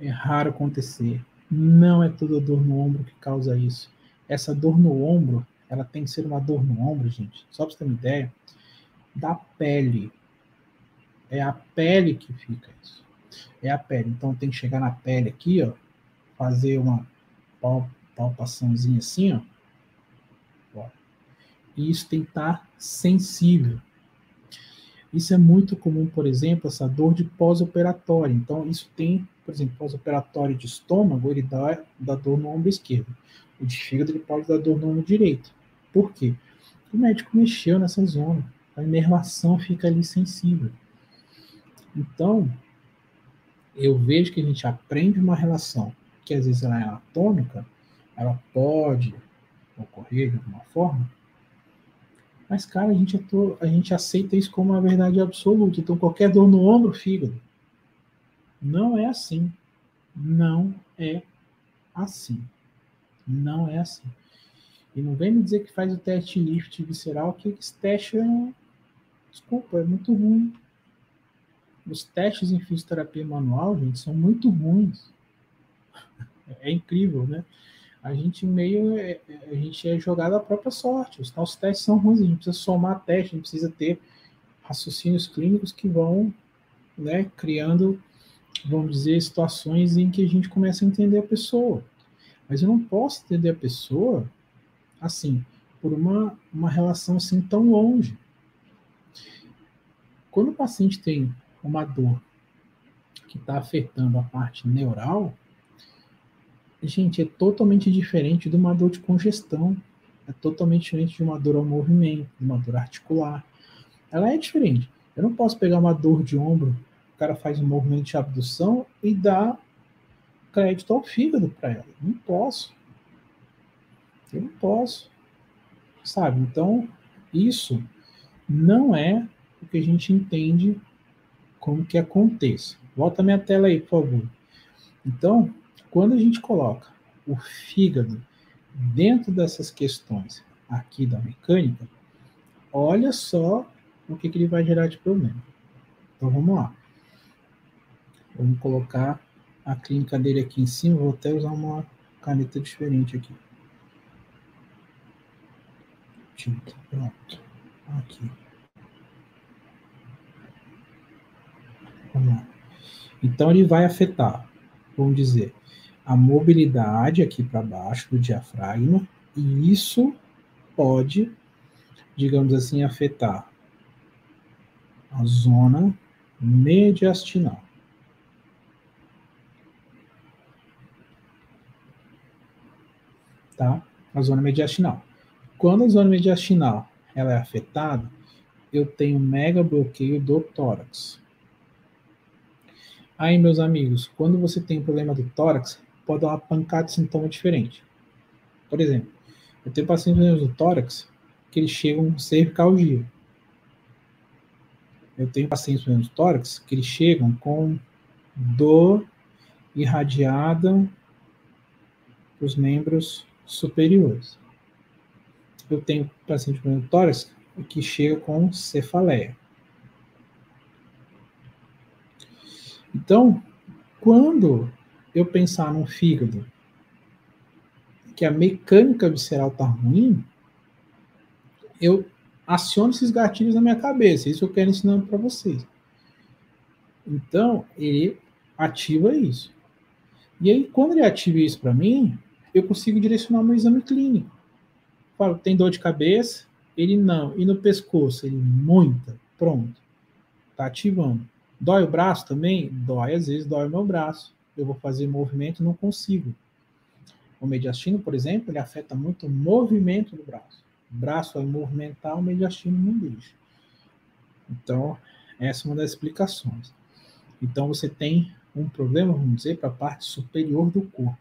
É raro acontecer. Não é toda dor no ombro que causa isso. Essa dor no ombro, ela tem que ser uma dor no ombro, gente. Só para você ter uma ideia, da pele. É a pele que fica isso. É a pele. Então tem que chegar na pele aqui, ó, fazer uma palpaçãozinha assim, ó. E isso tem que estar sensível. Isso é muito comum, por exemplo, essa dor de pós-operatório. Então, isso tem, por exemplo, pós-operatório de estômago, ele dá, dá dor no ombro esquerdo. O de fígado, ele pode dar dor no ombro direito. Por quê? O médico mexeu nessa zona. A inervação fica ali sensível. Então, eu vejo que a gente aprende uma relação que às vezes ela é anatômica, ela pode ocorrer de alguma forma, mas, cara, a gente, atua, a gente aceita isso como uma verdade absoluta. Então, qualquer dor no ombro, fígado. Não é assim. Não é assim. Não é assim. E não vem me dizer que faz o teste lift visceral, que esse teste é. Desculpa, é muito ruim. Os testes em fisioterapia manual, gente, são muito ruins. É incrível, né? a gente meio é, é, a gente é jogado à própria sorte. Os nossos testes são ruins, a gente precisa somar testes, a gente precisa ter raciocínios clínicos que vão né, criando, vamos dizer, situações em que a gente começa a entender a pessoa. Mas eu não posso entender a pessoa assim, por uma, uma relação assim tão longe. Quando o paciente tem uma dor que está afetando a parte neural, gente, é totalmente diferente de uma dor de congestão. É totalmente diferente de uma dor ao movimento, de uma dor articular. Ela é diferente. Eu não posso pegar uma dor de ombro, o cara faz um movimento de abdução e dar crédito ao fígado para ela. Não posso. Eu não posso. Sabe? Então, isso não é o que a gente entende como que aconteça. Volta minha tela aí, por favor. Então, quando a gente coloca o fígado dentro dessas questões aqui da mecânica, olha só o que, que ele vai gerar de problema. Então vamos lá. Vamos colocar a clínica dele aqui em cima, vou até usar uma caneta diferente aqui. Tinta, pronto. Aqui. Lá. Então ele vai afetar, vamos dizer, a mobilidade aqui para baixo do diafragma, e isso pode, digamos assim, afetar a zona mediastinal. Tá? A zona mediastinal. Quando a zona mediastinal ela é afetada, eu tenho mega bloqueio do tórax. Aí, meus amigos, quando você tem um problema do tórax, pode dar uma pancada de sintoma diferente. Por exemplo, eu tenho pacientes do tórax que eles chegam com cervicalgia. Eu tenho pacientes do tórax que eles chegam com dor irradiada os membros superiores. Eu tenho paciente com tórax que chega com cefaleia. Então, quando eu pensar num fígado que a mecânica visceral tá ruim, eu aciono esses gatilhos na minha cabeça. Isso eu quero ensinar para vocês. Então, ele ativa isso. E aí, quando ele ativa isso para mim, eu consigo direcionar meu exame clínico. Falo, tem dor de cabeça? Ele não. E no pescoço? Ele, muita. Pronto. Tá ativando. Dói o braço também? Dói, às vezes dói o meu braço eu vou fazer movimento não consigo. O mediastino, por exemplo, ele afeta muito o movimento do braço. O braço vai movimentar, o mediastino não deixa. Então, essa é uma das explicações. Então você tem um problema, vamos dizer, para a parte superior do corpo,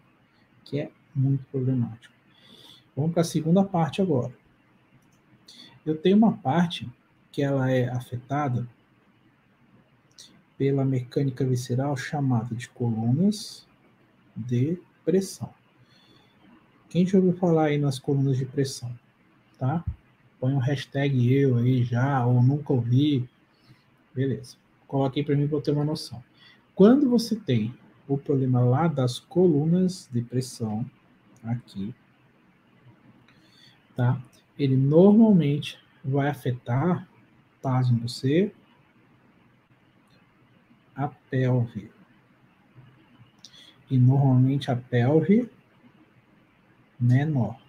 que é muito problemático. Vamos para a segunda parte agora. Eu tenho uma parte que ela é afetada pela mecânica visceral chamada de colunas de pressão. Quem já ouviu falar aí nas colunas de pressão, tá? Põe um hashtag eu aí já, ou nunca ouvi. Beleza. Coloquei para mim para eu ter uma noção. Quando você tem o problema lá das colunas de pressão, aqui, tá? Ele normalmente vai afetar, pasme você, a pelve. E normalmente a pelve menor.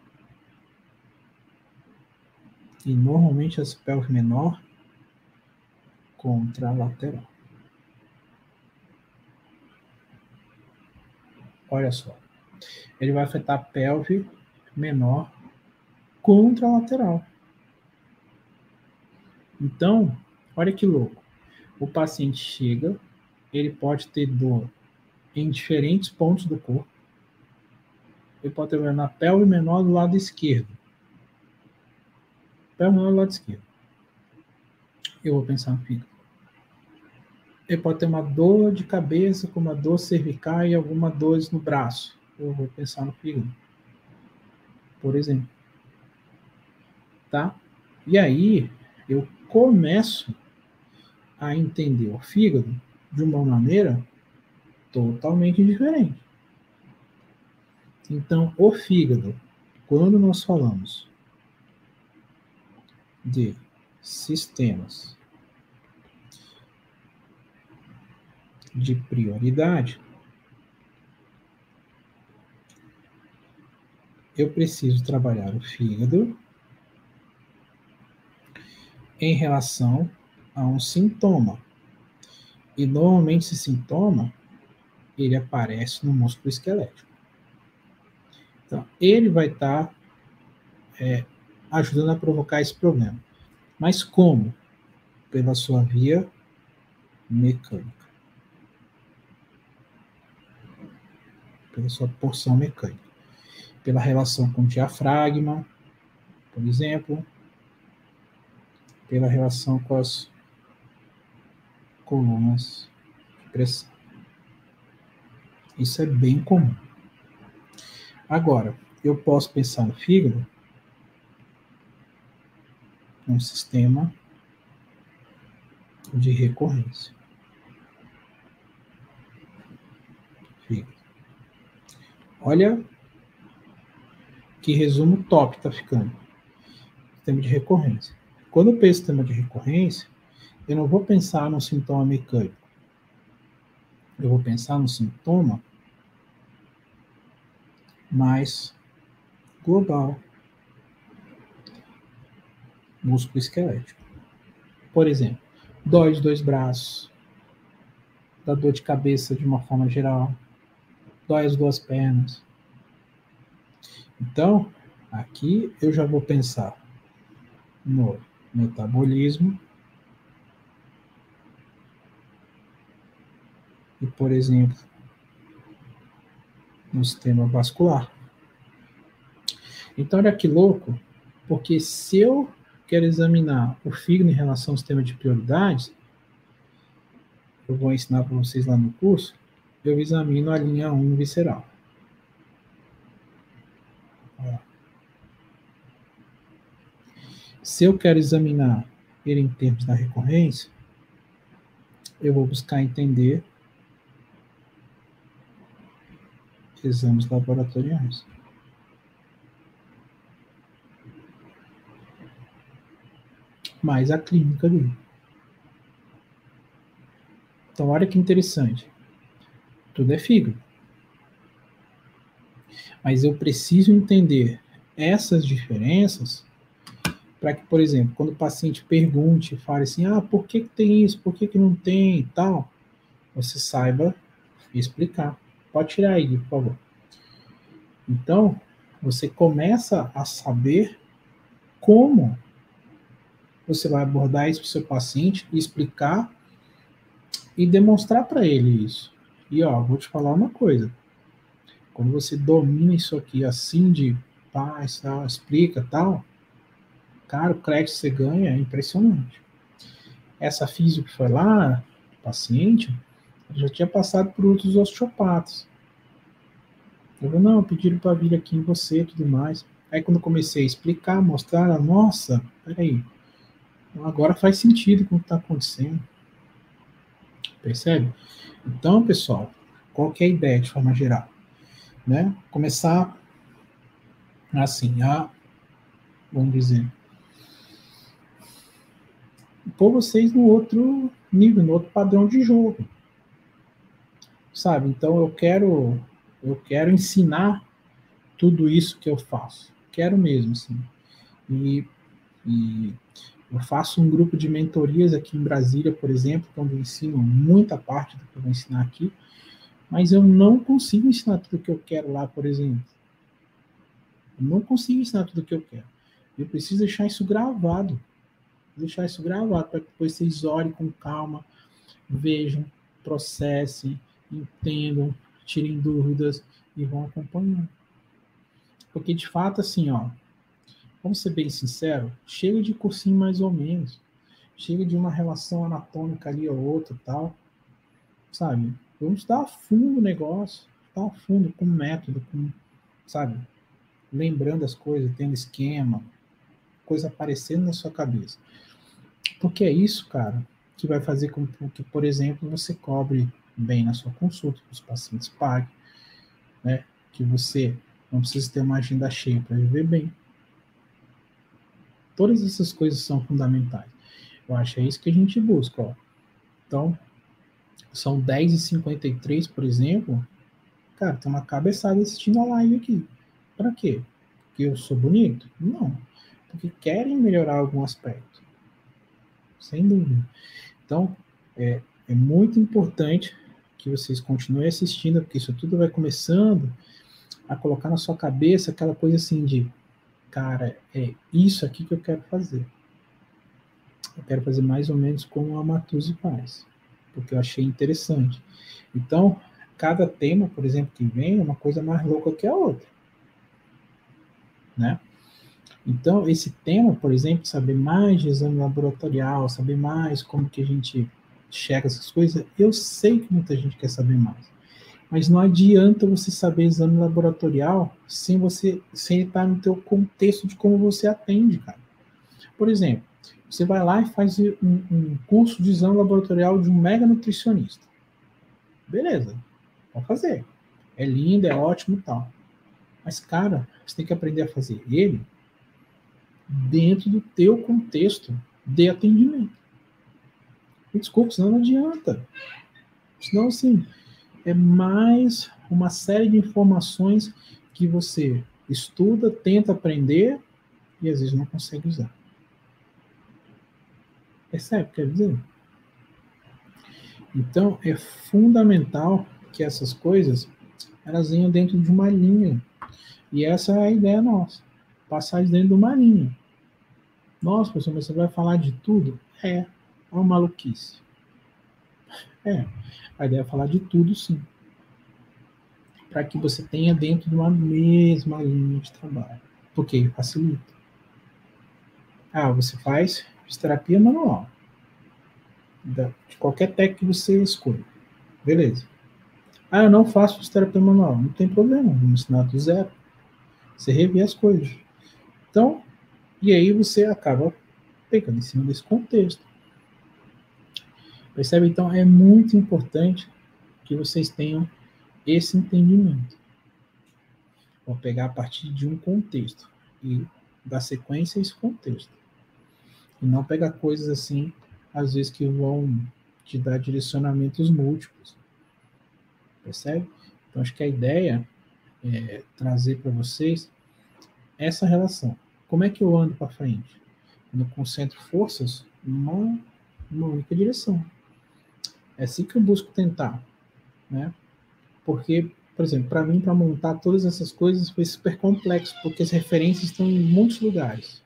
E normalmente as pelve menor contralateral. Olha só. Ele vai afetar a pelve menor contralateral. Então, olha que louco. O paciente chega, ele pode ter dor em diferentes pontos do corpo. Ele pode ter dor na pelve menor do lado esquerdo. Pelve menor do lado esquerdo. Eu vou pensar no fígado. Ele pode ter uma dor de cabeça, com uma dor cervical e alguma dor no braço. Eu vou pensar no fígado. Por exemplo. Tá? E aí, eu começo a entender o fígado de uma maneira totalmente diferente. Então, o fígado, quando nós falamos de sistemas de prioridade, eu preciso trabalhar o fígado em relação a um sintoma. E normalmente esse sintoma ele aparece no músculo esquelético. Então, ele vai estar tá, é, ajudando a provocar esse problema. Mas como? Pela sua via mecânica. Pela sua porção mecânica. Pela relação com o diafragma, por exemplo. Pela relação com as colunas de pressão. Isso é bem comum. Agora, eu posso pensar no fígado um sistema de recorrência. Fígado. Olha que resumo top está ficando. Sistema de recorrência. Quando eu penso em sistema de recorrência, eu não vou pensar no sintoma mecânico. Eu vou pensar no sintoma mais global, músculo esquelético. Por exemplo, dói de dois braços, dá dor de cabeça de uma forma geral, dói as duas pernas. Então, aqui eu já vou pensar no metabolismo e, por exemplo, no sistema vascular. Então, olha que louco, porque se eu quero examinar o fígado em relação ao sistema de prioridades, eu vou ensinar para vocês lá no curso, eu examino a linha 1 visceral. Se eu quero examinar ele em termos da recorrência, eu vou buscar entender exames laboratoriais. Mais a clínica dele. Então, olha que interessante. Tudo é fígado. Mas eu preciso entender essas diferenças para que, por exemplo, quando o paciente pergunte, fale assim, ah, por que, que tem isso, por que, que não tem e tal, você saiba explicar. Pode tirar aí, por favor. Então, você começa a saber como você vai abordar isso para o seu paciente explicar e demonstrar para ele isso. E ó, vou te falar uma coisa. Quando você domina isso aqui assim de paz, tal, explica tal, cara, o crédito que você ganha é impressionante. Essa física que foi lá, paciente, já tinha passado por outros osteopatas. Eu falei, não, pediram para vir aqui em você e tudo mais. Aí quando comecei a explicar, mostrar, nossa, peraí, agora faz sentido com o que está acontecendo. Percebe? Então, pessoal, qual que é a ideia de forma geral? Né? Começar assim, a, vamos dizer, pôr vocês no outro nível, no outro padrão de jogo. Sabe? Então eu quero eu quero ensinar tudo isso que eu faço. Quero mesmo, assim. E, e eu faço um grupo de mentorias aqui em Brasília, por exemplo, onde eu ensino muita parte do que eu vou ensinar aqui, mas eu não consigo ensinar tudo o que eu quero lá, por exemplo. Eu não consigo ensinar tudo o que eu quero. Eu preciso deixar isso gravado. Deixar isso gravado para que depois vocês olhem com calma, vejam, processem, entendam, tirem dúvidas e vão acompanhando. Porque de fato, assim, ó, vamos ser bem sincero, chega de cursinho mais ou menos. Chega de uma relação anatômica ali ou outra tal. Sabe? Vamos dar a fundo o negócio. Dar a fundo com método, com, sabe? Lembrando as coisas, tendo esquema, coisa aparecendo na sua cabeça. Porque é isso, cara, que vai fazer com que, por exemplo, você cobre bem na sua consulta, que os pacientes paguem, né? Que você não precisa ter uma agenda cheia para viver bem. Todas essas coisas são fundamentais. Eu acho que é isso que a gente busca, ó. Então, são 10h53, por exemplo. Cara, tem uma cabeçada assistindo a live aqui. Para quê? Porque eu sou bonito? Não. Porque querem melhorar algum aspecto. Sem dúvida. Então, é, é muito importante que vocês continuem assistindo, porque isso tudo vai começando a colocar na sua cabeça aquela coisa assim de, cara, é isso aqui que eu quero fazer. Eu quero fazer mais ou menos como a Matuse faz, porque eu achei interessante. Então, cada tema, por exemplo, que vem é uma coisa mais louca que a outra. Né? Então, esse tema, por exemplo, saber mais de exame laboratorial, saber mais como que a gente checa essas coisas, eu sei que muita gente quer saber mais. Mas não adianta você saber exame laboratorial sem você sem estar no teu contexto de como você atende, cara. Por exemplo, você vai lá e faz um, um curso de exame laboratorial de um mega nutricionista. Beleza, pode fazer. É lindo, é ótimo e tal. Mas, cara, você tem que aprender a fazer ele dentro do teu contexto de atendimento. Desculpa, senão não adianta. Senão, assim, é mais uma série de informações que você estuda, tenta aprender e às vezes não consegue usar. Percebe? Quer dizer? Então, é fundamental que essas coisas elas venham dentro de uma linha. E essa é a ideia nossa. Passar dentro de uma linha. Nossa, professor, mas você vai falar de tudo? É. Uma maluquice. É, a ideia é falar de tudo, sim. Para que você tenha dentro de uma mesma linha de trabalho. Porque facilita. Ah, você faz fisioterapia manual. De qualquer técnica que você escolha. Beleza. Ah, eu não faço fisioterapia manual. Não tem problema. Vamos ensinar do zero. Você revê as coisas. Então, e aí você acaba pegando em cima desse contexto. Percebe? Então, é muito importante que vocês tenham esse entendimento. Vou pegar a partir de um contexto e dar sequência a esse contexto. E não pegar coisas assim, às vezes, que vão te dar direcionamentos múltiplos. Percebe? Então, acho que a ideia é trazer para vocês essa relação. Como é que eu ando para frente? Quando eu concentro forças numa, numa única direção. É assim que eu busco tentar, né? Porque, por exemplo, para mim, para montar todas essas coisas foi super complexo, porque as referências estão em muitos lugares.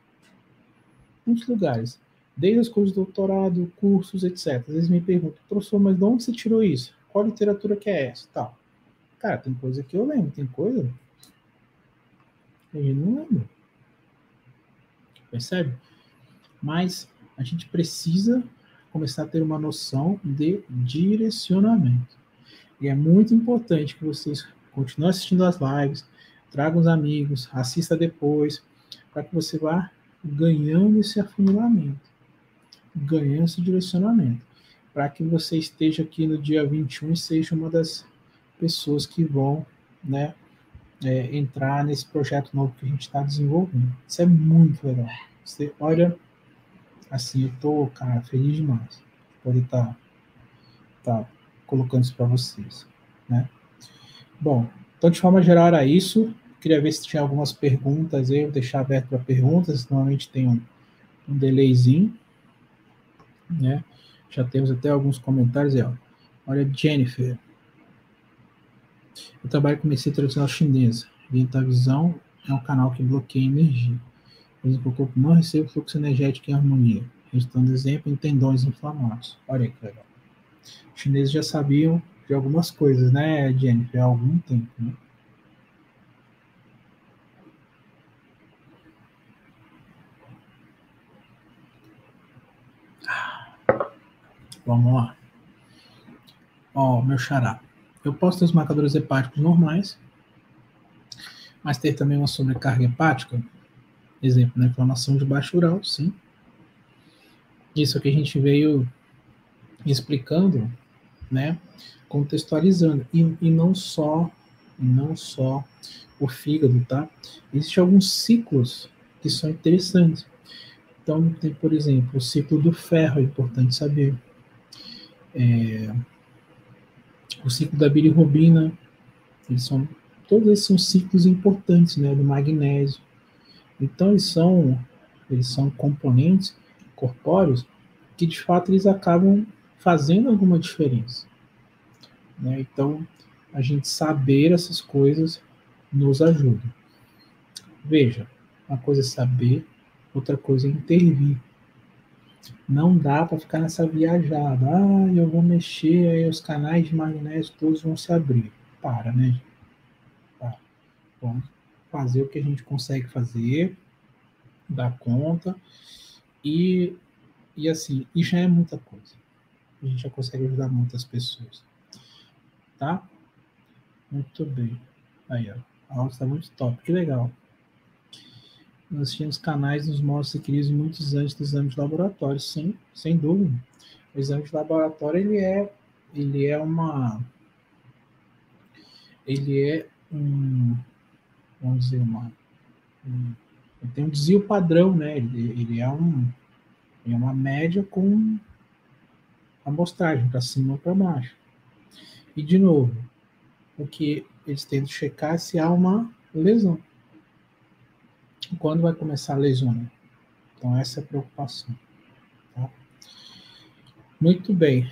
Muitos lugares. Desde as coisas de doutorado, cursos, etc. Às vezes me perguntam, professor, mas de onde você tirou isso? Qual literatura que é essa? Tal. Cara, tem coisa que eu lembro, tem coisa eu não lembro. Percebe? Mas a gente precisa começar a ter uma noção de direcionamento. E é muito importante que vocês continuem assistindo as lives, tragam os amigos, assista depois, para que você vá ganhando esse afunilamento, ganhando esse direcionamento, para que você esteja aqui no dia 21 e seja uma das pessoas que vão né, é, entrar nesse projeto novo que a gente está desenvolvendo. Isso é muito legal. Você olha, assim, eu tô, cara, feliz demais. Poder estar tá, tá colocando isso para vocês, né? Bom, então de forma geral era isso. Queria ver se tinha algumas perguntas aí, vou deixar aberto para perguntas. Normalmente tem um, um delayzinho, né? Já temos até alguns comentários aí, ó. Olha, Jennifer. Eu trabalho com medicina tradicional chinesa. Visão é um canal que bloqueia energia. Por exemplo, o corpo não recebe fluxo energético em harmonia. Restando exemplo em tendões inflamados. Olha que legal. Os chineses já sabiam de algumas coisas, né, Jennifer, há algum tempo, né? Vamos lá. Ó, meu xará. Eu posso ter os marcadores hepáticos normais, mas ter também uma sobrecarga hepática. Exemplo, né? Inflamação de baixo sim. Isso aqui a gente veio explicando, né? Contextualizando. E, e não só, não só o fígado, tá? Existem alguns ciclos que são interessantes. Então, tem, por exemplo, o ciclo do ferro, é importante saber. É, o ciclo da bilirrubina, eles são, todos esses são ciclos importantes, né, do magnésio. Então, eles são, eles são componentes corpóreos que, de fato, eles acabam fazendo alguma diferença. Né? Então, a gente saber essas coisas nos ajuda. Veja, uma coisa é saber, outra coisa é intervir. Não dá para ficar nessa viajada. Ah, eu vou mexer, aí os canais de magnésio todos vão se abrir. Para, né? Para. Fazer o que a gente consegue fazer, dar conta. E, e assim, e já é muita coisa. A gente já consegue ajudar muitas pessoas. Tá? Muito bem. Aí, ó. A aula está muito top. Que legal nós tínhamos canais nos modos adquiridos muitos antes do exame de laboratório, sim, sem dúvida. O exame de laboratório ele é, ele é uma, ele é um, vamos dizer uma, um, ele tem um desvio padrão, né? Ele, ele é um, é uma média com amostragem para cima ou para baixo. E de novo, o que eles tentam checar é se há uma lesão quando vai começar a lesão? Então, essa é a preocupação. Tá? Muito bem.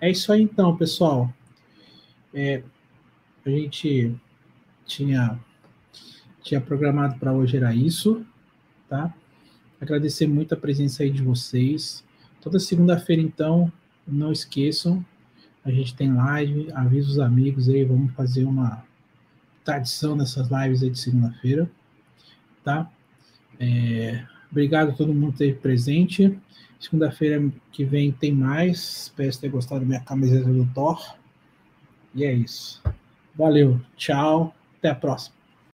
É isso aí, então, pessoal. É, a gente tinha, tinha programado para hoje era isso, tá? Agradecer muito a presença aí de vocês. Toda segunda-feira, então, não esqueçam, a gente tem live, avisa os amigos aí, vamos fazer uma tradição dessas lives aí de segunda-feira, tá? É, obrigado a todo mundo ter presente. Segunda-feira que vem tem mais. Espero ter gostado da minha camiseta do Thor. E é isso. Valeu, tchau, até a próxima.